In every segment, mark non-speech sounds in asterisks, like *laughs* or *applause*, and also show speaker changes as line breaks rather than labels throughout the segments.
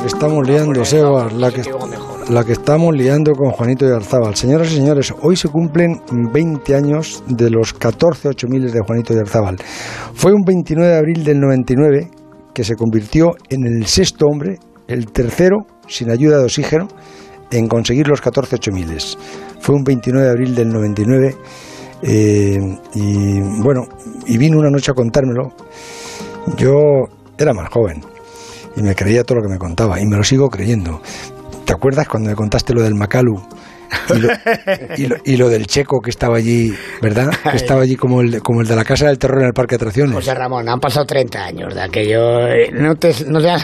que estamos liando, Sebas, la que, la que estamos liando con Juanito de Arzábal. Señoras y señores, hoy se cumplen 20 años de los 14 8000 de Juanito de Arzábal. Fue un 29 de abril del 99 que se convirtió en el sexto hombre, el tercero, sin ayuda de oxígeno, en conseguir los 14 8000. Fue un 29 de abril del 99 eh, y bueno, y vino una noche a contármelo. Yo era más joven y me creía todo lo que me contaba y me lo sigo creyendo. ¿Te acuerdas cuando me contaste lo del Macalu? Y lo, del checo que estaba allí, ¿verdad? *laughs* Que estaba allí como el, como el de la Casa del Terror en el Parque de Atracciones.
José Ramón, han pasado 30 años de aquello. Eh, no, te, no seas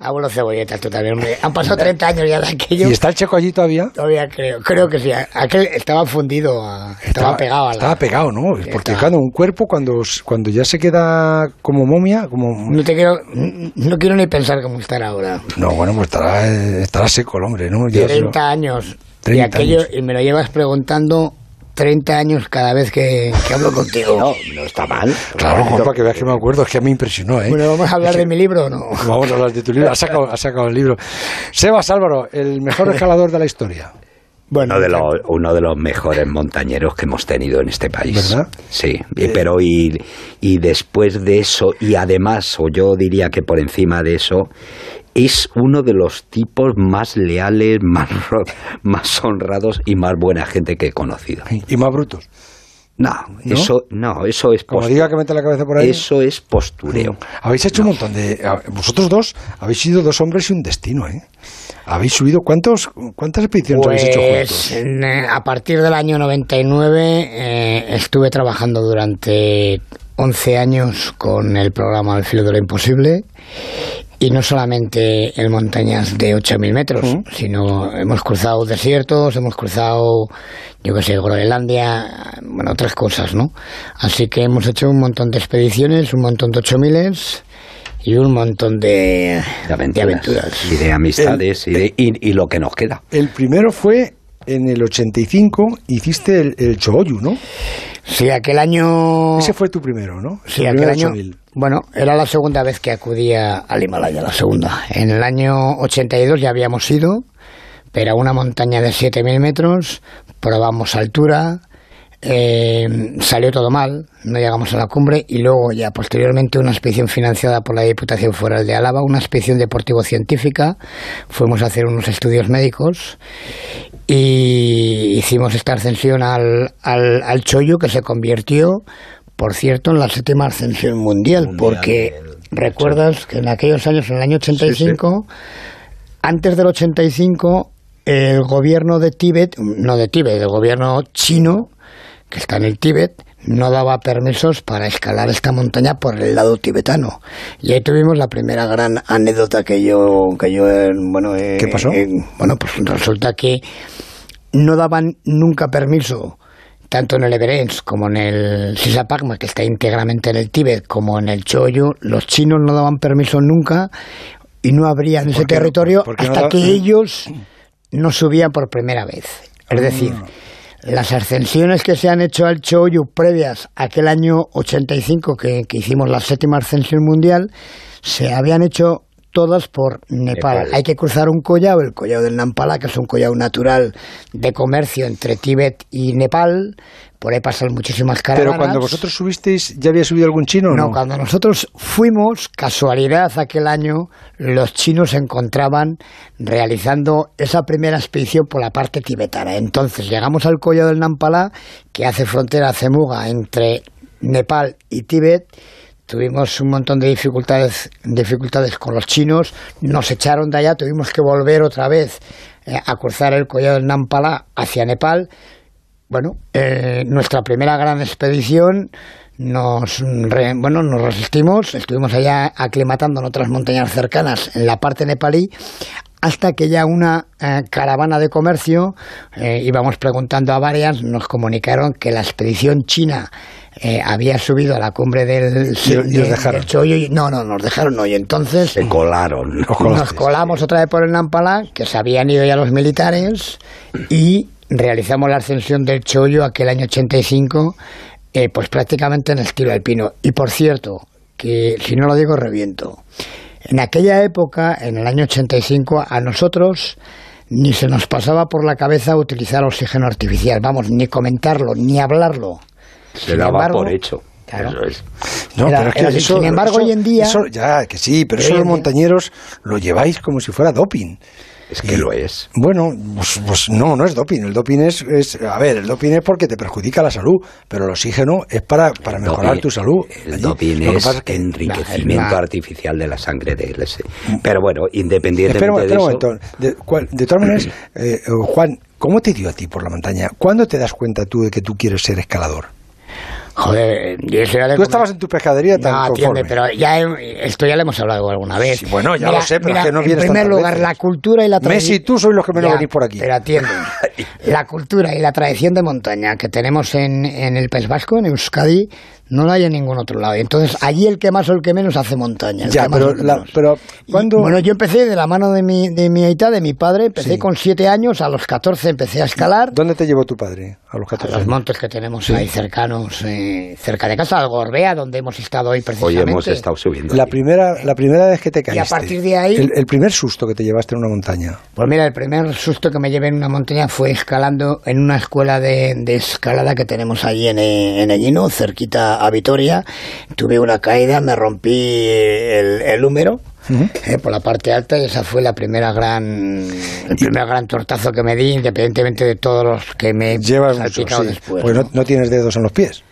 abuelo cebolleta tú también, hombre. Han pasado 30 años ya de aquello.
¿Y está el checo allí todavía?
Todavía creo, creo que sí. Aquel estaba fundido, estaba, pegado. A
Estaba pegado, ¿no? Porque claro, un cuerpo cuando, cuando ya se queda como momia, como...
No te quiero, no quiero ni pensar cómo estará ahora.
No, bueno, pues estará, estará seco el hombre, ¿no?
30 años y aquello, y me lo llevas preguntando 30 años cada vez que, hablo contigo. *laughs*
No, no está mal.
Claro, para que veas que me acuerdo, es que a mí me impresionó, ¿eh?
Bueno, ¿vamos a hablar de mi libro o no? *laughs*
Vamos a hablar de tu libro, has sacado, sacado el libro. Sebas Álvaro, el mejor escalador de la historia. *laughs*
Bueno, uno de, los, uno de los mejores montañeros que hemos tenido en este país.
¿Verdad?
Sí, eh, pero y, y después de eso, y además, o yo diría que por encima de eso, es uno de los tipos más leales, *laughs* más, más honrados y más buena gente que he conocido.
Y más brutos.
No, eso no, eso es
Como diga que mete la cabeza por ahí.
Eso es postureo.
Habéis hecho un montón de vosotros dos habéis sido dos hombres y un destino, ¿eh? Habéis subido cuántos cuántas expediciones habéis hecho
pues, juntos? Eh, a partir del año 99 eh, estuve trabajando durante 11 años con el programa El filo de lo imposible y no solamente en montañas de 8.000 metros, sino hemos cruzado desiertos, hemos cruzado, yo qué sé, Groenlandia, bueno, otras cosas, ¿no? Así que hemos hecho un montón de expediciones, un montón de 8.000 y un montón de, aventuras.
Y de amistades y, y, lo que nos queda.
El primero fue en el 85, hiciste el, el Choyu, ¿no?
Sí, aquel año...
Ese fue tu primero, ¿no?
Sí, aquel año... Bueno, era la segunda vez que acudía al Himalaya, la segunda. En el año 82 ya habíamos ido, pero a una montaña de 7.000 metros, probamos altura, eh, salió todo mal, no llegamos a la cumbre y luego ya posteriormente una expedición financiada por la Diputación Foral de Álava, una expedición deportivo-científica, fuimos a hacer unos estudios médicos y hicimos esta ascensión al, al, al Chollo que se convirtió, por cierto, en la séptima ascensión mundial, porque recuerdas que en aquellos años, en el año 85, antes del 85, el gobierno de Tíbet, no de Tíbet, el gobierno chino, que está en el Tíbet, no daba permisos para escalar esta montaña por el lado tibetano. Y ahí tuvimos la primera gran anécdota que yo, que yo eh, bueno,
eh, ¿qué pasó?
Eh, bueno, pues resulta que no daban nunca permiso tanto en el Everest como en el Sisapagma, que está íntegramente en el Tíbet, como en el Choyo, los chinos no daban permiso nunca y no abrían ese territorio hasta que ellos no subían por primera vez. Es decir, ah las ascensiones que se han hecho al Choyu previas a aquel año 85 que, que hicimos la séptima ascensión mundial, se habían hecho todas por Nepal. Hay que cruzar un collado, el collado del Nampala, que es un collado natural de comercio entre Tíbet y Nepal. Por ahí pasan muchísimas caravanas.
Pero cuando vosotros subisteis, ¿ya había subido algún chino?
No,
no,
cuando nosotros fuimos, casualidad aquel año, los chinos se encontraban realizando esa primera expedición por la parte tibetana. Entonces llegamos al collado del Nampala, que hace frontera Cemuga entre Nepal y Tíbet tuvimos un montón de dificultades, dificultades con los chinos, nos echaron de allá, tuvimos que volver otra vez eh, a cruzar el collado del Nampala hacia Nepal. Bueno, eh, nuestra primera gran expedición nos, bueno, nos resistimos, estuvimos allá aclimatando en otras montañas cercanas en la parte nepalí hasta que ya una eh, caravana de comercio, íbamos preguntando a varias, nos comunicaron que la expedición china eh, había subido a la cumbre del,
Chollo
y no, no, nos dejaron no, y entonces
se colaron.
Nos colamos otra vez por el Nampalá, que se habían ido ya los militares, y realizamos la ascensión del Chollo aquel año 85, eh, pues prácticamente en estilo alpino. Y por cierto, que si no lo digo reviento. En aquella época, en el año 85, a nosotros ni se nos pasaba por la cabeza utilizar oxígeno artificial, vamos, ni comentarlo, ni hablarlo.
Se daba por hecho. Claro. Eso es.
No, pero es que eso, sin embargo, hoy en día. ya, que sí, pero eso los montañeros lo lleváis como si fuera doping.
Es que lo es.
Bueno, pues, pues, no, no es doping. El doping es, es, a ver, el doping es porque te perjudica la salud, pero el oxígeno es para, para mejorar tu salud.
El doping es, enriquecimiento artificial de la sangre de ese. Pero bueno, independientemente de eso...
De, de todas maneras, *clears throat* eh, Juan, ¿cómo te dio a ti por la montaña? ¿Cuándo te das cuenta tú de que tú quieres ser escalador?
Joder,
Tú estabas en tu pescadería tan
No, atiende, pero ya esto ya lo hemos hablado alguna vez.
bueno, ya lo sé, pero es que no
vienes En primer lugar, la cultura y la
tradición... Messi, tú sois los que menos venís por aquí.
Pero atiende. *laughs* la cultura y la tradición de montaña que tenemos en, en el País Vasco, en Euskadi, no la hay en ningún otro lado. Entonces, allí el que más o el que menos hace montaña.
Ya, pero, pero cuando...
bueno, yo empecé de la mano de mi, de mi aita, de mi padre, empecé con siete años, a los 14 empecé a escalar.
¿Dónde te llevó tu padre a los 14
a los montes que tenemos ahí cercanos, eh, cerca de casa, al Gorbea, donde hemos estado hoy precisamente.
Hoy hemos estado subiendo.
La primera, la primera vez que te caíste.
Y a partir de ahí...
El, primer susto que te llevaste en una montaña.
Pues mira, el primer susto que me llevé en una montaña fue escalando en una escuela de, escalada que tenemos allí en, en Ellino, cerquita a Vitoria tuve una caída, me rompí el, el húmero. Eh, por la parte alta y esa fue la primera gran el primer gran tortazo que me di independientemente de todos los que me
llevas después pues no, no tienes dedos en los pies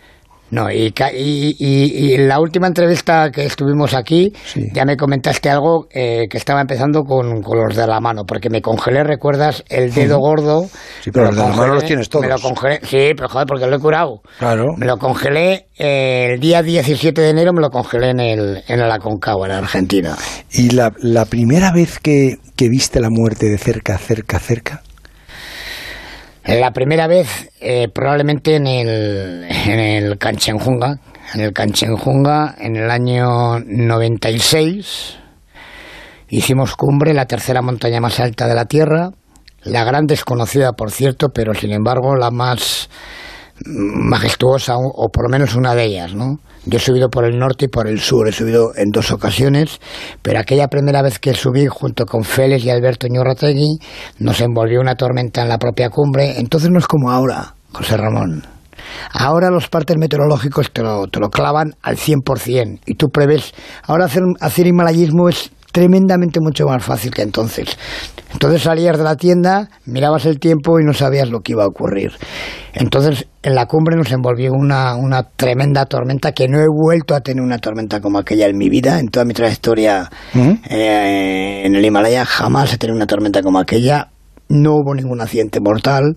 no, y, y, la última entrevista que estuvimos aquí, ya me comentaste algo eh, que estaba empezando con, los de la mano, porque me congelé, ¿recuerdas? El dedo gordo.
Sí, pero los de la mano los tienes todos.
Me lo congelé, sí, pero joder, porque lo he curado.
Claro.
Me lo congelé eh, el día 17 de enero, me lo congelé en el, en el Aconcagua, en Argentina.
¿Y la, la primera vez que, que viste la muerte de cerca, cerca, cerca?
La primera vez, eh, probablemente en el, en el Canchenjunga, en el Canchenjunga, en el año 96, hicimos cumbre, la tercera montaña más alta de la Tierra, la gran desconocida, por cierto, pero sin embargo la más majestuosa, o por lo menos una de ellas, ¿no? Yo he subido por el norte y por el sur, he subido en dos ocasiones, pero aquella primera vez que subí junto con Félix y Alberto Ñorrategui nos envolvió una tormenta en la propia cumbre, entonces no es como ahora, José Ramón. Ahora los partes meteorológicos te lo, te lo clavan al 100% y tú prevés. Ahora hacer, hacer himalayismo es tremendamente mucho más fácil que entonces. Entonces salías de la tienda, mirabas el tiempo y no sabías lo que iba a ocurrir. Entonces en la cumbre nos envolvió una, una tremenda tormenta que no he vuelto a tener una tormenta como aquella en mi vida, en toda mi trayectoria eh, en el Himalaya. Jamás he tenido una tormenta como aquella. No hubo ningún accidente mortal.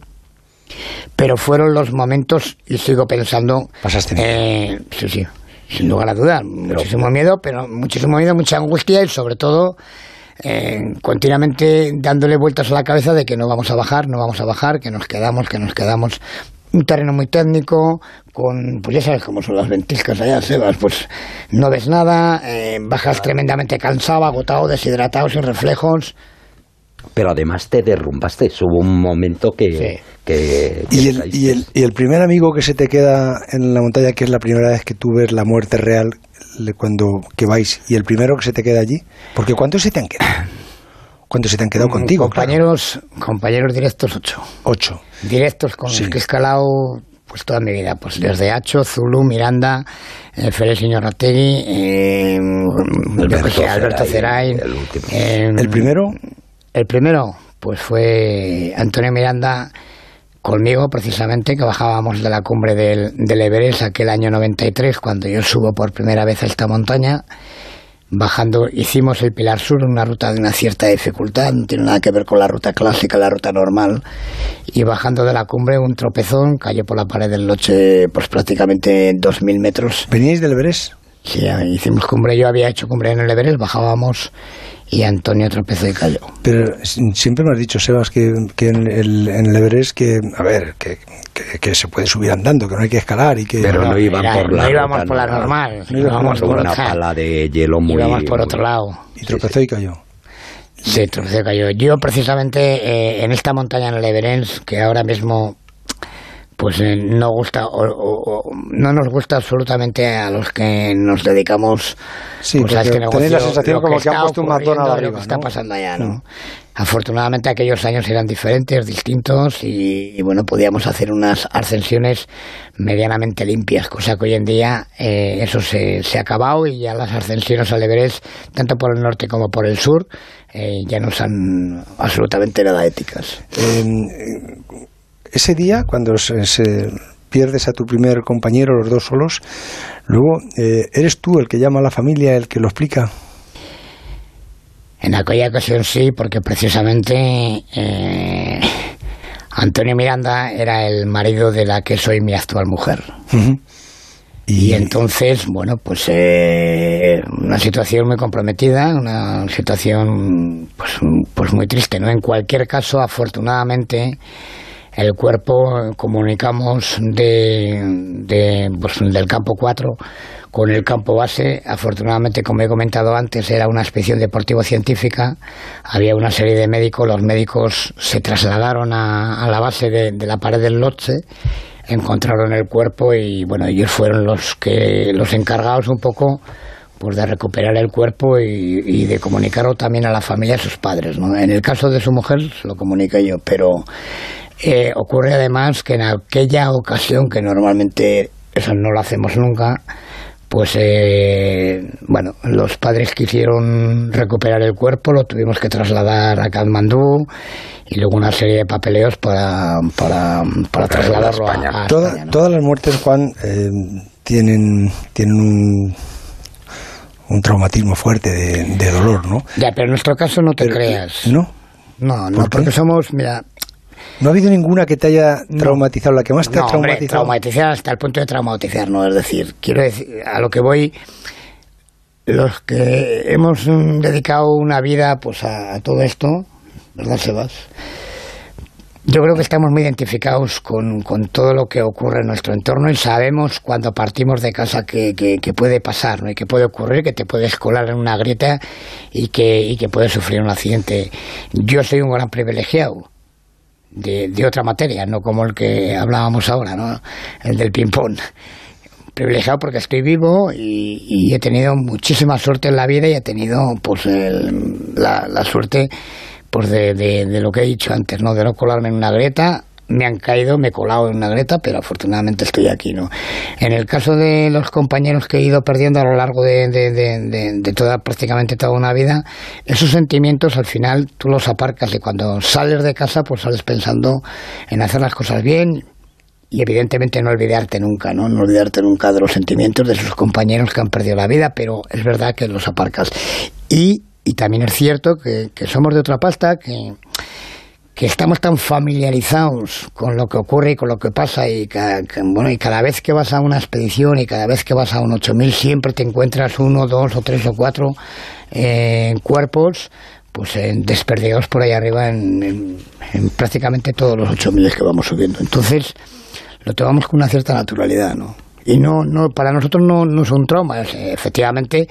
Pero fueron los momentos, y sigo pensando.
Pasaste
eh, sí, sí sin lugar a dudas. Muchísimo miedo, pero muchísimo miedo, mucha angustia y sobre todo eh, continuamente dándole vueltas a la cabeza de que no vamos a bajar, no vamos a bajar, que nos quedamos, que nos quedamos. Un terreno muy técnico, con, pues ya sabes cómo son las ventiscas allá, Sebas, pues no ves nada, eh, bajas tremendamente cansado, agotado, deshidratado, sin reflejos
pero además te derrumbaste. Hubo un momento que...
¿Y, el, y, el, y, el, primer amigo que se te queda en la montaña, que es la primera vez que tú ves la muerte real cuando que vais, y el primero que se te queda allí, porque ¿cuántos se te han quedado? ¿Cuántos se te han quedado mm, contigo?
Compañeros, compañeros directos, ocho.
Ocho.
Directos con los que he escalado pues toda mi vida, pues desde Hacho, Zulu, Miranda, eh, Félix Rategui, eh, Alberto, Ceray,
el, eh, ¿El primero?
El primero, pues fue Antonio Miranda conmigo precisamente, que bajábamos de la cumbre del, del Everest aquel año 93, cuando yo subo por primera vez a esta montaña. Bajando, hicimos el Pilar Sur, una ruta de una cierta dificultad, no tiene nada que ver con la ruta clásica, la ruta normal. Y bajando de la cumbre, un tropezón, cayó por la pared del Loche, pues prácticamente 2.000 metros.
¿Veníais del Everest?
Sí, hicimos cumbre, yo había hecho cumbre en el Everest, bajábamos y Antonio tropezó y cayó.
Pero siempre me has dicho, Sebas, que, en, el, en el Everest que, a ver, que, que, se puede subir andando, que no hay que escalar y que...
Pero no, iban por la
No íbamos por la normal, no íbamos por
una pala de hielo muy...
Íbamos por otro lado.
Y tropezó y cayó.
Sí, tropezó y cayó. Yo precisamente eh, en esta montaña en el Everest, que ahora mismo pues eh, no gusta o, no nos gusta absolutamente a los que nos dedicamos
sí, pues a este negocio, la sensación como que, ha puesto un matón arriba,
lo que está pasando allá, ¿no? Afortunadamente aquellos años eran diferentes, distintos y, bueno, podíamos hacer unas ascensiones medianamente limpias, cosa que hoy en día eh, eso se, se, ha acabado y ya las ascensiones al Everest, tanto por el norte como por el sur, eh, ya no son absolutamente nada éticas.
Ese día, cuando se, pierdes a tu primer compañero, los dos solos, luego, eh, ¿eres tú el que llama a la familia, el que lo explica?
En aquella ocasión sí, porque precisamente eh, Antonio Miranda era el marido de la que soy mi actual mujer. Y, entonces, bueno, pues eh, una situación muy comprometida, una situación pues, pues muy triste, ¿no? En cualquier caso, afortunadamente, el cuerpo comunicamos de, de pues, del campo 4 con el campo base. Afortunadamente, como he comentado antes, era una expedición deportivo-científica. Había una serie de médicos. Los médicos se trasladaron a, la base de, la pared del Lotse, encontraron el cuerpo y, bueno, ellos fueron los, que, los encargados un poco pues de recuperar el cuerpo y, de comunicarlo también a la familia a sus padres. En el caso de su mujer lo comuniqué yo, pero eh, ocurre además que en aquella ocasión, que normalmente eso no lo hacemos nunca, pues eh, bueno, los padres quisieron recuperar el cuerpo, lo tuvimos que trasladar a Kathmandú y luego una serie de papeleos para, para, para trasladarlo a, España.
Todas las muertes, Juan, eh, tienen, tienen un, un traumatismo fuerte de, dolor, ¿no?
Ya, pero en nuestro caso no te creas.
¿No?
No, no, porque somos, mira,
¿No ha habido ninguna que te haya traumatizado, la que más te ha traumatizado?
traumatizar hasta el punto de traumatizar, no, es decir, quiero decir, a lo que voy, los que hemos mm, dedicado una vida pues a, todo esto, ¿verdad, Sebas? Yo creo que estamos muy identificados con, todo lo que ocurre en nuestro entorno y sabemos cuando partimos de casa que, que, puede pasar ¿no? y que puede ocurrir, que te puedes colar en una grieta y que, y que puedes sufrir un accidente. Yo soy un gran privilegiado de, otra materia, no como el que hablábamos ahora, ¿no? el del ping-pong. Privilegiado porque estoy vivo y, he tenido muchísima suerte en la vida y he tenido pues la, la, suerte pues de, de, lo que he dicho antes, ¿no? de no colarme en una grieta me han caído, me he colado en una greta, pero afortunadamente estoy aquí, ¿no? En el caso de los compañeros que he ido perdiendo a lo largo de, de, toda, prácticamente toda una vida, esos sentimientos al final tú los aparcas y cuando sales de casa pues sales pensando en hacer las cosas bien y evidentemente no olvidarte nunca, ¿no? No olvidarte nunca de los sentimientos de sus compañeros que han perdido la vida, pero es verdad que los aparcas. Y, y también es cierto que, que somos de otra pasta, que que estamos tan familiarizados con lo que ocurre y con lo que pasa y, bueno, y cada vez que vas a una expedición y cada vez que vas a un 8000 siempre te encuentras uno, dos o tres o cuatro eh, cuerpos pues desperdigados por ahí arriba en, prácticamente todos los 8000 que vamos subiendo. Entonces lo tomamos con una cierta naturalidad, ¿no? Y no, no para nosotros no, no un trauma, efectivamente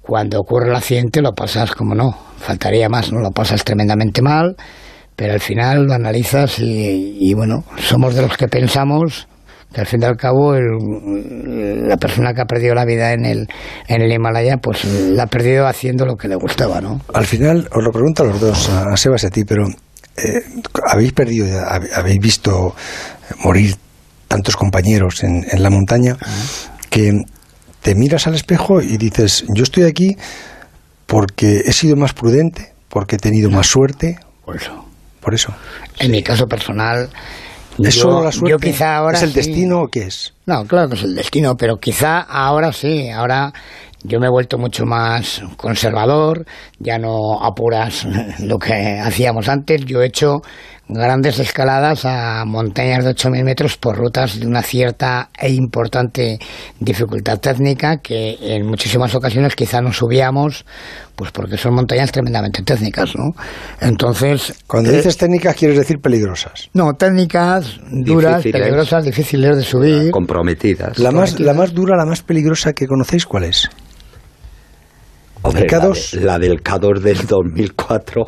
cuando ocurre el accidente lo pasas como no, faltaría más, no lo pasas tremendamente mal pero al final lo analizas y, bueno, somos de los que pensamos que al fin y al cabo la persona que ha perdido la vida en el, en el Himalaya, pues la ha perdido haciendo lo que le gustaba, ¿no?
Al final, os lo pregunto a los dos, a Sebas y a ti, pero eh, habéis perdido, habéis visto morir tantos compañeros en, en la montaña que te miras al espejo y dices, yo estoy aquí porque he sido más prudente, porque he tenido más suerte.
Por eso
por eso.
En mi caso personal,
¿Es yo, solo la suerte?
quizá ahora
¿Es el destino o qué es?
No, claro que es el destino, pero quizá ahora sí, ahora yo me he vuelto mucho más conservador, ya no apuras *laughs* lo que hacíamos antes, yo he hecho grandes escaladas a montañas de 8.000 metros por rutas de una cierta e importante dificultad técnica que en muchísimas ocasiones quizá no subíamos pues porque son montañas tremendamente técnicas, ¿no? Entonces...
Cuando dices eh, técnicas quieres decir peligrosas.
No, técnicas duras, peligrosas, difíciles de subir.
Comprometidas.
La más, la más dura, la más peligrosa que conocéis, ¿cuál es?
la, del K2 del 2004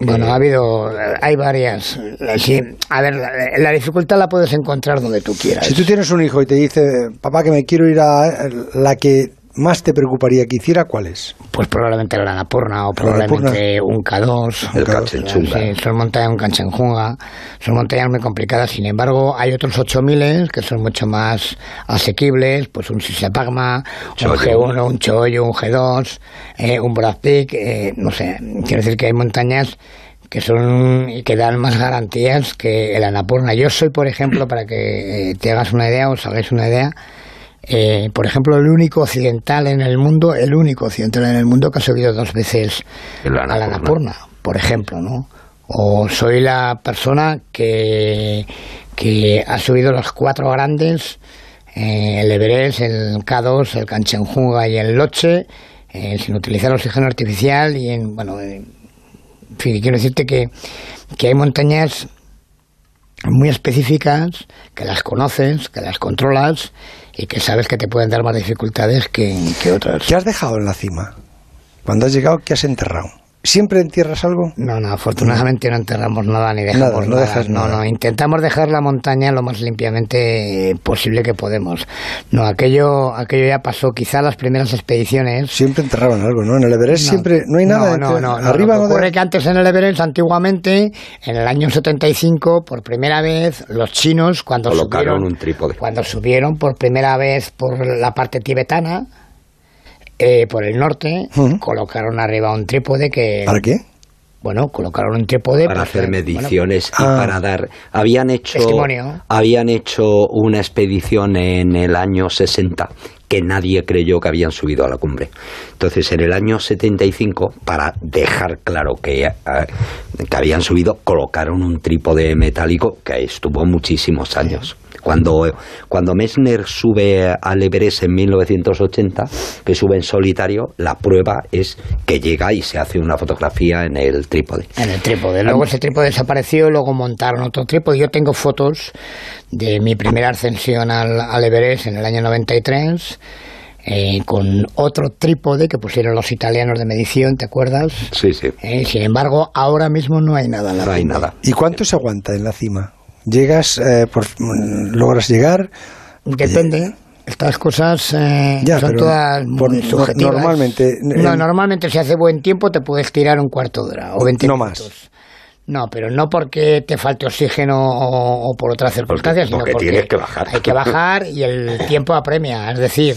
Bueno, ha habido, hay varias. Sí, a ver, la dificultad la puedes encontrar donde tú quieras.
Si tú tienes un hijo y te dice, papá, que me quiero ir a la que más te preocuparía que hiciera, ¿cuál es?
Pues probablemente la Annapurna o probablemente un K2.
El Kanchenjunga.
Sí, son montañas, un Kanchenjunga. Son montañas muy complicadas. Sin embargo, hay otros 8000 que son mucho más asequibles. Pues un Sisapagma, un G1, un Choyo, un G2, eh, un Brad eh, no sé. Quiero decir que hay montañas que son y que dan más garantías que el Annapurna. Yo soy, por ejemplo, para que eh, te hagas una idea, os hagáis una idea, eh, por ejemplo, el único occidental en el mundo, el único occidental en el mundo que ha subido dos veces a la Annapurna, por ejemplo, ¿no? O soy la persona que, que ha subido los cuatro grandes, eh, el Everest, el K2, el Kanchenjunga y el Loche, eh, sin utilizar oxígeno artificial y en, bueno, en fin, quiero decirte que, que hay montañas muy específicas, que las conoces, que las controlas y que sabes que te pueden dar más dificultades que, que otras.
¿Qué has dejado en la cima? Cuando has llegado, ¿qué has enterrado? ¿Siempre entierras algo?
No, no, afortunadamente no enterramos nada ni dejamos
nada.
No,
Dejas
no,
nada.
no, intentamos dejar la montaña lo más limpiamente posible que podemos. No, aquello, aquello ya pasó. Quizá las primeras expediciones.
Siempre enterraban algo, ¿no? En el Everest
No,
siempre no hay nada.
No, no, no. no.
Arriba
Lo que
no
ocurre
de-
que antes en el Everest, antiguamente, en el año 75, por primera vez, los chinos, cuando
Colocaron
subieron,
un trípode.
cuando subieron por primera vez por la parte tibetana, eh, por el norte, colocaron arriba un trípode que...
¿Para qué?
Bueno, colocaron un trípode...
para hacer
bueno,
mediciones y
Ah.
para dar habían hecho
Testimonio.
habían hecho una expedición en el año 60 que nadie creyó que habían subido a la cumbre. Entonces, en el año 75, para dejar claro que, eh, que habían subido, colocaron un trípode metálico que estuvo muchísimos años. Cuando, cuando Messner sube al Everest en 1980, que sube en solitario, la prueba es que llega y se hace una fotografía en el trípode.
En el trípode. Luego ese trípode desapareció, luego montaron otro trípode. Yo tengo fotos de mi primera ascensión al, al Everest en el año 93. eh, con otro trípode que pusieron los italianos de medición, ¿te acuerdas?
Sí, sí.
Eh, sin embargo, ahora mismo no hay nada. en la
No hay nada.
¿Y cuánto se aguanta en la cima? ¿Llegas, eh, por- logras llegar?
Depende. Estas cosas eh,
Ya,
son todas
por-
muy subjetivas.
normalmente,
No,
en-
normalmente si hace buen tiempo te puedes tirar un cuarto de hora o 20
No
minutos.
más.
No, pero no porque te falte oxígeno o, o por otras circunstancias, sino
porque
porque
tienes que bajar.
Hay que bajar y el *laughs* tiempo apremia. Es decir,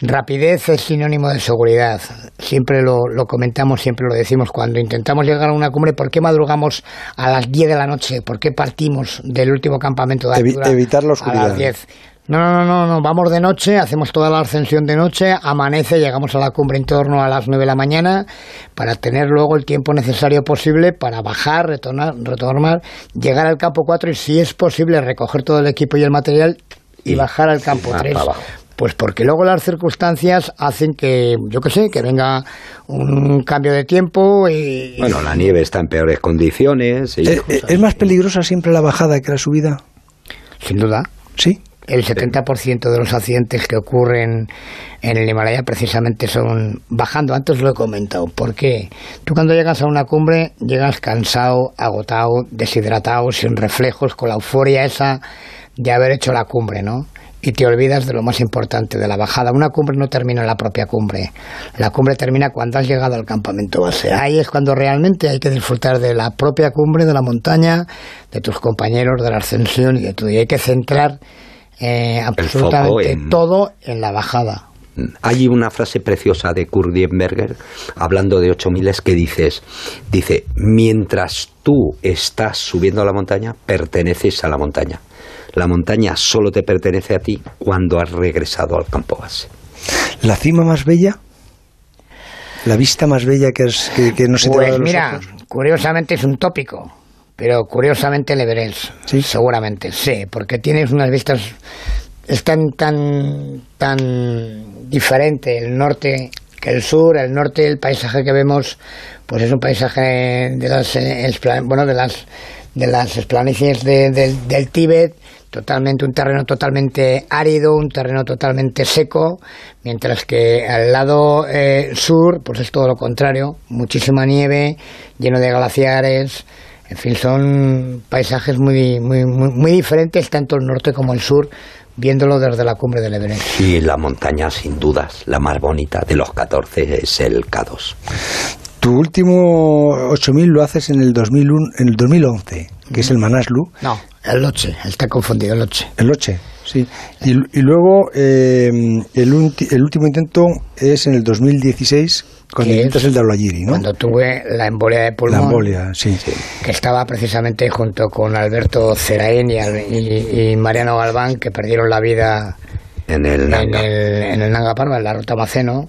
rapidez es sinónimo de seguridad. Siempre lo, lo comentamos, siempre lo decimos. Cuando intentamos llegar a una cumbre, ¿por qué madrugamos a las 10 de la noche? ¿Por qué partimos del último campamento de
Evi-
altura
evitar la
a
oscuridad.
las 10? No, no, no, no, no, vamos de noche, hacemos toda la ascensión de noche, amanece, llegamos a la cumbre en torno a las 9 de la mañana para tener luego el tiempo necesario posible para bajar, retornar, retornar, llegar al campo 4 y si es posible recoger todo el equipo y el material y,
Y-
bajar al campo
ah,
3.
para abajo.
Pues porque luego las circunstancias hacen que, yo qué sé, que venga un cambio de tiempo y...
Bueno, la nieve está en peores condiciones. y-
Eh, eh, ¿Es más peligrosa siempre la bajada que la subida?
Sin duda.
Sí.
El 70% de los accidentes que ocurren en el Himalaya precisamente son bajando. Antes lo he comentado. ¿Por qué? Tú cuando llegas a una cumbre llegas cansado, agotado, deshidratado, sin reflejos, con la euforia esa de haber hecho la cumbre, ¿no? Y te olvidas de lo más importante, de la bajada. Una cumbre no termina en la propia cumbre. La cumbre termina cuando has llegado al campamento base. Ahí es cuando realmente hay que disfrutar de la propia cumbre, de la montaña, de tus compañeros, de la ascensión y de todo. Y hay que centrar eh, absolutamente
en-
todo en la bajada.
Hay una frase preciosa de Kurt Diemberger, hablando de 8000 que dices, dice, mientras tú estás subiendo a la montaña, perteneces a la montaña. La montaña solo te pertenece a ti cuando has regresado al campo base.
¿La cima más bella? ¿La vista más bella que, es, que, que no se te va de
Pues
los
mira,
ojos?
curiosamente es un tópico, pero curiosamente el Everest,
¿Sí?
seguramente, sí, porque tienes unas vistas, es tan, tan, tan diferente el norte que el sur, el norte, el paisaje que vemos, pues es un paisaje de las, eh, bueno, de las, de las planicies de- del- del Tíbet, totalmente un terreno totalmente árido, un terreno totalmente seco, mientras que al lado eh, sur, pues es todo lo contrario, muchísima nieve, lleno de glaciares, en fin, son paisajes muy, muy, muy, muy diferentes tanto el norte como el sur, viéndolo desde la cumbre del Everest.
Y la montaña, sin dudas, la más bonita de los 14 es el K2.
Tu último 8000 lo haces en el 2001, en el 2011, que es el Manaslu.
No, el Loche, está confundido, el Loche.
El Loche, sí. Y, y luego eh, el, ulti- el último intento es en el 2016, cuando intentas
es
el de Albayiri, ¿no?
Cuando tuve la embolia de pulmón.
La embolia, sí.
que estaba precisamente junto con Alberto Ceraín y, Al- y- y Mariano Galván, que perdieron la vida
En el
en
Nanga.
el, en el Nanga Parva, en la ruta Maceno.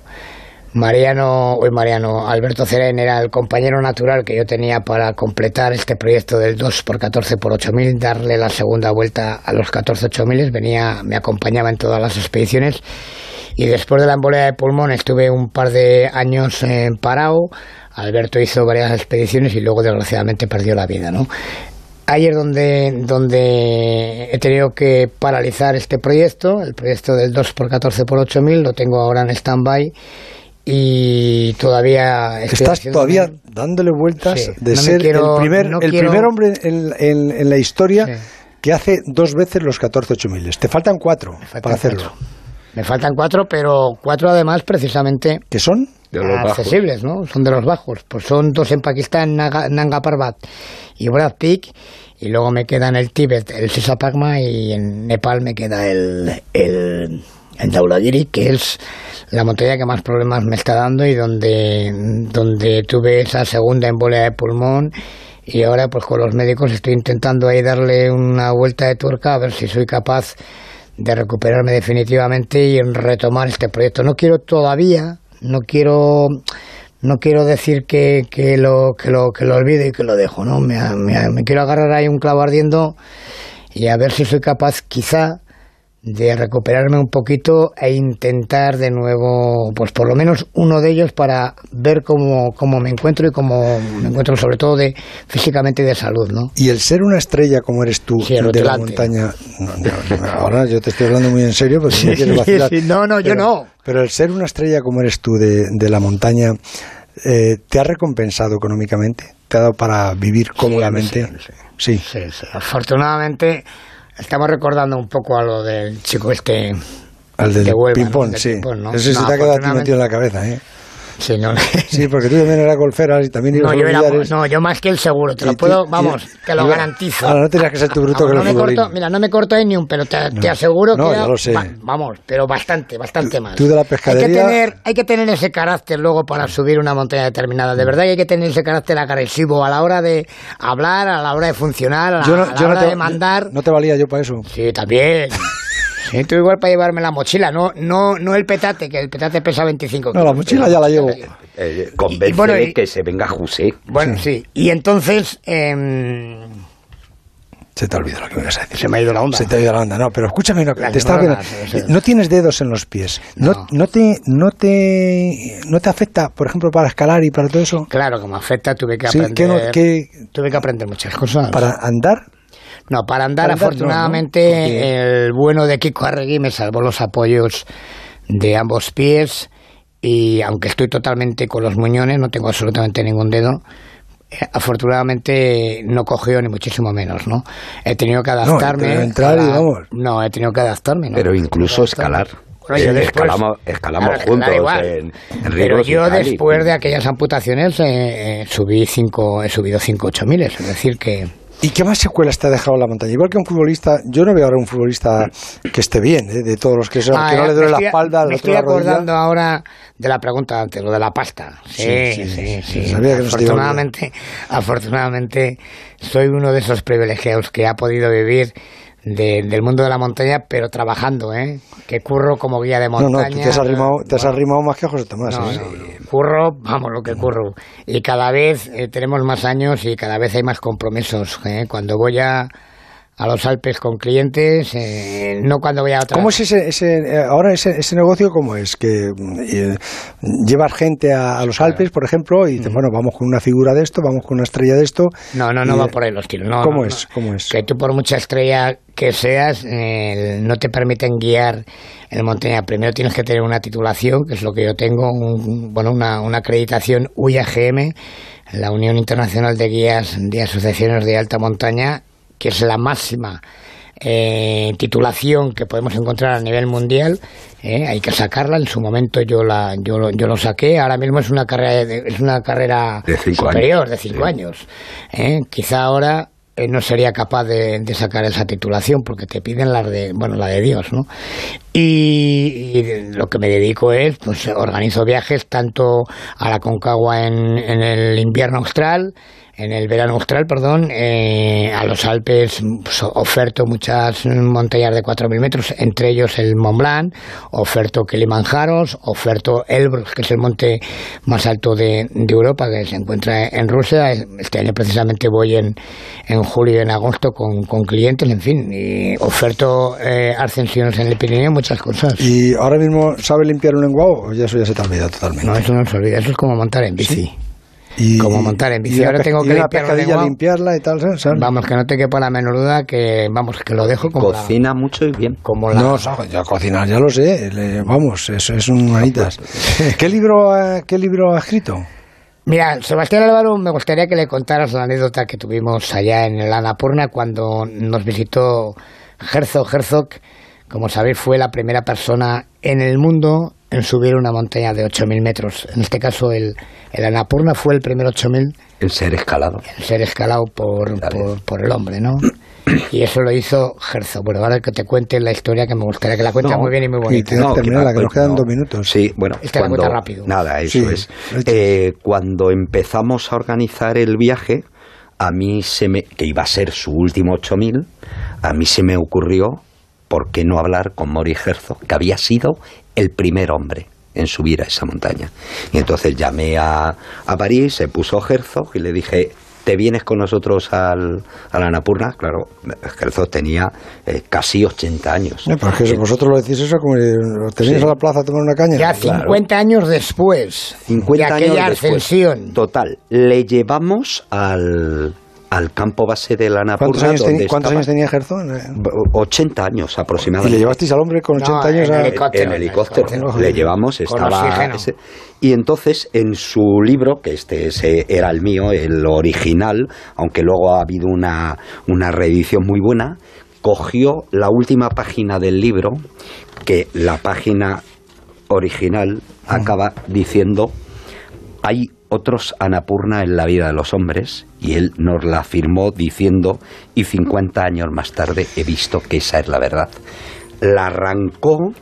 Mariano, hoy Mariano, Alberto Ceraín era el compañero natural que yo tenía para completar este proyecto del 2x14 por 8000, darle la segunda vuelta a los 14 8000, venía, me acompañaba en todas las expediciones y después de la embolia de pulmón estuve un par de años en parado. Alberto hizo varias expediciones y luego desgraciadamente perdió la vida, ¿no? Ahí es donde, donde he tenido que paralizar este proyecto, el proyecto del 2x14 por 8000, lo tengo ahora en stand-by y todavía estoy
Estás todavía dándole vueltas
Sí,
de
no
ser
quiero-
el primer,
no
el
quiero-
primer hombre en, en- en la historia
Sí.
que hace dos veces los 14 8000. Te faltan cuatro
faltan
para hacerlo.
cuatro. Me faltan cuatro, pero cuatro además precisamente
¿Qué son?
De los bajos.
accesibles, ¿no? Son de los bajos. Pues son dos en Pakistán, Naga- Nanga Parbat y Brad Peak. Y luego me queda en el Tíbet el Sisapagma y en Nepal me queda el, el, el Dhaulagiri, que es la montaña que más problemas me está dando y donde, donde tuve esa segunda embolia de pulmón. Y ahora, pues con los médicos estoy intentando ahí darle una vuelta de tuerca a ver si soy capaz de recuperarme definitivamente y retomar este proyecto. No quiero todavía, no quiero no quiero decir que, que lo que lo que lo olvide y que lo dejo, ¿no? Me, me- me quiero agarrar ahí un clavo ardiendo y a ver si soy capaz quizá de recuperarme un poquito e intentar de nuevo, pues por lo menos uno de ellos para ver cómo, cómo me encuentro y cómo me encuentro sobre todo de físicamente y de salud, ¿no?
Y el ser una estrella como eres tú
Sí,
de la montaña. no, no, no, ahora yo te estoy hablando muy en serio, porque *laughs* vacilar.
sí, no, no, yo
Pero-
no.
Pero el ser una estrella como eres tú de, de la montaña, eh, ¿te ha recompensado económicamente? ¿Te ha dado para vivir cómodamente?
sí,
Sí.
Sí, sí. Afortunadamente estamos recordando un poco a lo del chico este
Al del
de Huelva,
ping-pong,
¿no?
Sí.
ping-pong, ¿no?
Ese se
No,
te ha quedado a ti
afortunadamente-
metido en la cabeza, ¿eh?
Sí, no,
Sí, porque tú también eras golfera y también ibas
no,
a
yo era- no, yo más que el seguro, te lo
tú-
puedo,
y-
vamos, te lo garantizo.
Ahora no tenías que ser tu bruto *laughs* que
no me corto, mira, no me corto ahí ni un, pero te, te aseguro
No,
que
ya
era-
lo sé.
va- vamos, pero bastante, bastante más.
tú de la
Hay
pescadería-
que tener, hay que tener ese carácter luego para subir una montaña determinada. De verdad que hay que tener ese carácter agresivo a la hora de hablar, a la hora de funcionar, a la,
Yo no,
a la
yo no
hora
te,
de mandar.
no te valía yo para eso.
Sí, también. *laughs* Sí, tú igual para llevarme la mochila, no, no, no el petate, que el petate pesa 25
No, la
kilos,
mochila ya la llevo.
Eh,
Y-
convéncele
y bueno, y-
que se venga José.
Bueno, sí. Y entonces em,
Se te olvidó lo que me ibas a decir.
se me ha ido la onda.
Se te ha ido la onda. No, pero escúchame una cosa.
Las
Te estaba viendo-
sí, sí.
No tienes dedos en los pies. No,
No.
no te, no te, no te afecta, por ejemplo, para escalar y para todo eso.
Claro, como afecta, tuve que
Sí,
aprender.
¿qué no- qué-
Tuve que aprender muchas cosas.
Para andar.
No, para andar,
Para andar,
afortunadamente,
no, ¿no?
El bueno de Kiko Arregui me salvó los apoyos de ambos pies. Y aunque estoy totalmente con los muñones, no tengo absolutamente ningún dedo. eh, Afortunadamente no cogió ni muchísimo menos, ¿no? He tenido que adaptarme.
pero entrar y
a-
vamos.
No, he tenido que adaptarme, ¿no?
Pero incluso escalar.
Bueno, yo
Eh,
después-
escalamos escalamos
Claro,
juntos
igual.
en, en
Pero yo después de aquellas amputaciones eh, eh, subí cinco, he subido 5 ocho miles, es decir que
¿Y qué más secuelas te ha dejado la montaña? Igual que un futbolista, yo no veo ahora un futbolista que esté bien, ¿eh? de todos los que son,
Ah,
que no le duele la espalda, al
Me estoy
la rodilla.
acordando ahora de la pregunta antes, lo de la pasta. Sí,
Sí,
sí,
sí,
sí.
no a
afortunadamente, afortunadamente, soy uno de esos privilegiados que ha podido vivir de- del mundo de la montaña, pero trabajando, ¿eh? Que curro como guía de
No,
montaña.
no, tú te has arrimado, te has arrimado más que José Tomás.
no,
¿eh?
no, curro, vamos, lo que curro. Y cada vez eh, tenemos más años y cada vez hay más compromisos. ¿eh? Cuando voy a, a los Alpes con clientes, eh, no cuando voy a otra.
¿Cómo es ese, ese eh, ahora ese, ese, negocio cómo es? Que eh, llevas gente a, los Alpes, por ejemplo, y dices, mm. bueno, vamos con una figura de esto, vamos con una estrella de esto.
No, no, no va por ahí los tiros. No,
¿Cómo es? ¿Cómo es?
Que tú por mucha estrella que seas, no te permiten guiar en montaña. Primero tienes que tener una titulación, que es lo que yo tengo, bueno, una, una acreditación UIAGM, la Unión Internacional de Guías de Asociaciones de Alta Montaña, que es la máxima eh, titulación que podemos encontrar a nivel mundial. Eh, hay que sacarla. En su momento yo la yo, yo lo saqué. Ahora mismo es una carrera es una carrera superior de cinco años. Eh. Quizá ahora no sería capaz de, sacar esa titulación porque te piden la de bueno la de Dios no y, lo que me dedico es pues organizo viajes tanto a la Concagua en, en el invierno austral en el verano austral, perdón, eh, a los Alpes pues, oferto muchas montañas de 4.000 metros, entre ellos el Mont Blanc, oferto Kilimanjaros, oferto Elbrus, que es el monte más alto de, Europa, que se encuentra en Rusia. Este año precisamente voy en, en julio y en agosto con, con clientes, en fin, y oferto eh, ascensiones en el Pirineo, muchas cosas.
¿Y ahora mismo sabe limpiar un lenguado o ya eso ya se te olvida totalmente?
No, eso no se olvida, eso es como montar en bici. Y, como montar en bici. Ahora tengo que
limpiarla y tal.
Vamos, que no te quepa la menor duda que, vamos, que lo dejo como
Cocina mucho y bien.
Como
No, ya cocinar ya lo sé. vamos, eso es un manitas. ¿Qué libro, ¿Qué libro ha escrito?
Mira, Sebastián Álvaro, me gustaría que le contaras la anécdota que tuvimos allá en el Anapurna cuando nos visitó Herzog. Herzog, como sabéis, fue la primera persona en el mundo en subir una montaña de 8.000 metros. En este caso, el, el Anapurna fue el primer 8.000.
El ser escalado.
El ser escalado por, por, el hombre, ¿no? *coughs* Y eso lo hizo Herzog. Bueno, ahora que te cuente la historia que me gustaría que la cuente muy bien y muy bonita.
no, terminarla, que nos quedan dos minutos.
Sí, bueno.
Esta cuando, la rápido.
Nada, eso es. Eh, cuando empezamos a organizar el viaje, a mí se me... que iba a ser su último 8.000, a mí se me ocurrió ¿por qué no hablar con Mori Herzog, que había sido el primer hombre en subir a esa montaña? Y entonces llamé a, a París, se puso Herzog y le dije, ¿te vienes con nosotros al, a la Anapurna? Claro, Herzog tenía eh, casi 80 años.
No, que vosotros lo decís eso como tenéis a la plaza a tomar una caña.
Ya 50 años después 50 de aquella años ascensión.
Total, le llevamos al al campo base de la
¿Cuántos, años, ¿cuántos años, tenía Gerzón?
80 años aproximadamente.
¿Y le llevasteis al hombre con 80 años?
En, helicóptero, en helicóptero. Le llevamos, estaba... y entonces en su libro, que este era el mío, el original, aunque luego ha habido una, una reedición muy buena, cogió la última página del libro, que la página original acaba diciendo hay otros Anapurna en la vida de los hombres y él nos la afirmó diciendo y 50 años más tarde he visto que esa es la verdad. La arrancó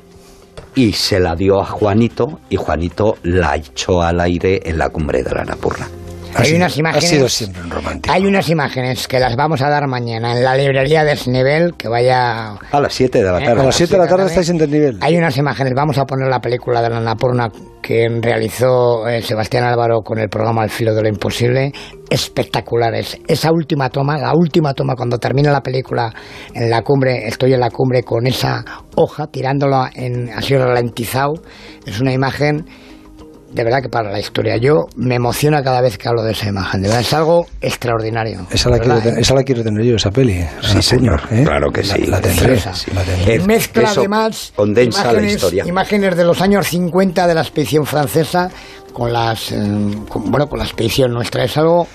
y se la dio a Juanito y Juanito la echó al aire en la cumbre de la Anapurna.
Hay unas imágenes.
Ha sido siempre un romántico.
Hay unas imágenes que las vamos a dar mañana en la librería de Snevel, que vaya.
A las 7 de la tarde.
a las 7 de la tarde estáis en desnivel.
Hay unas imágenes, vamos a poner la película de la Napurna que realizó eh, Sebastián Álvaro con el programa El filo de lo imposible. Espectaculares. Esa última toma, la última toma, cuando termina la película en la cumbre, estoy en la cumbre con esa hoja tirándolo en, así ralentizado. Es una imagen de verdad que para la historia. Yo me emociona cada vez que hablo de esa imagen. De verdad, es algo extraordinario.
Esa la, quiero, esa la quiero tener yo, esa peli.
Sí, señor. ¿eh? Claro que sí.
La, tendré. Mezcla además
condensa imágenes, la historia.
imágenes de los años 50 de la expedición francesa con las eh, bueno con la expedición nuestra. Es algo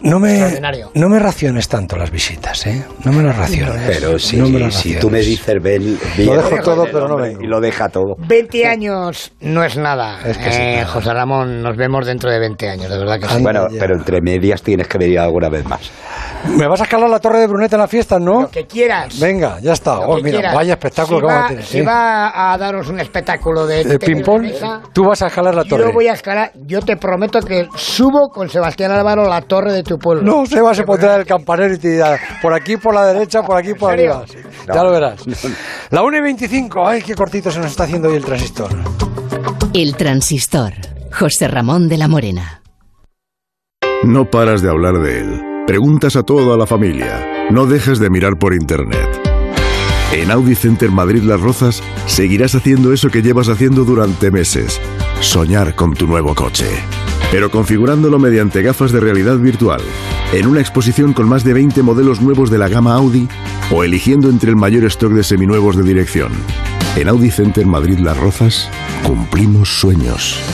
no me, no me raciones tanto las visitas, ¿eh? No me las raciones.
Pero si, si tú me dices, ven,
lo dejo todo, pero no vengo.
Y lo deja todo.
20 años no es nada. Es que eh, José Ramón, nos vemos dentro de 20 años, de verdad que sí.
Bueno, pero entre medias tienes que venir alguna vez más.
¿Me vas a escalar la torre de Brunete en la fiesta, no?
Lo que quieras.
Venga, ya está. Oh, mira, vaya espectáculo
que
vamos a tener.
Si va a daros un espectáculo de,
de ping-pong, tú vas a escalar la torre.
Yo voy a escalar, yo te prometo que subo con Sebastián Álvaro la torre de tu pueblo.
No, se va a pondrá el campanero y te dirá, por aquí por la derecha, por aquí por arriba. Ya lo verás. La 1 y 25, ay, qué cortito se nos está haciendo hoy el transistor.
El transistor. José Ramón de la Morena.
No paras de hablar de él. Preguntas a toda la familia. no dejes de mirar por internet. En Audi Center Madrid Las Rozas seguirás haciendo eso que llevas haciendo durante meses, soñar con tu nuevo coche, pero configurándolo mediante gafas de realidad virtual, en una exposición con más de 20 modelos nuevos de la gama Audi o eligiendo entre el mayor stock de seminuevos de dirección. En Audi Center Madrid Las Rozas cumplimos sueños.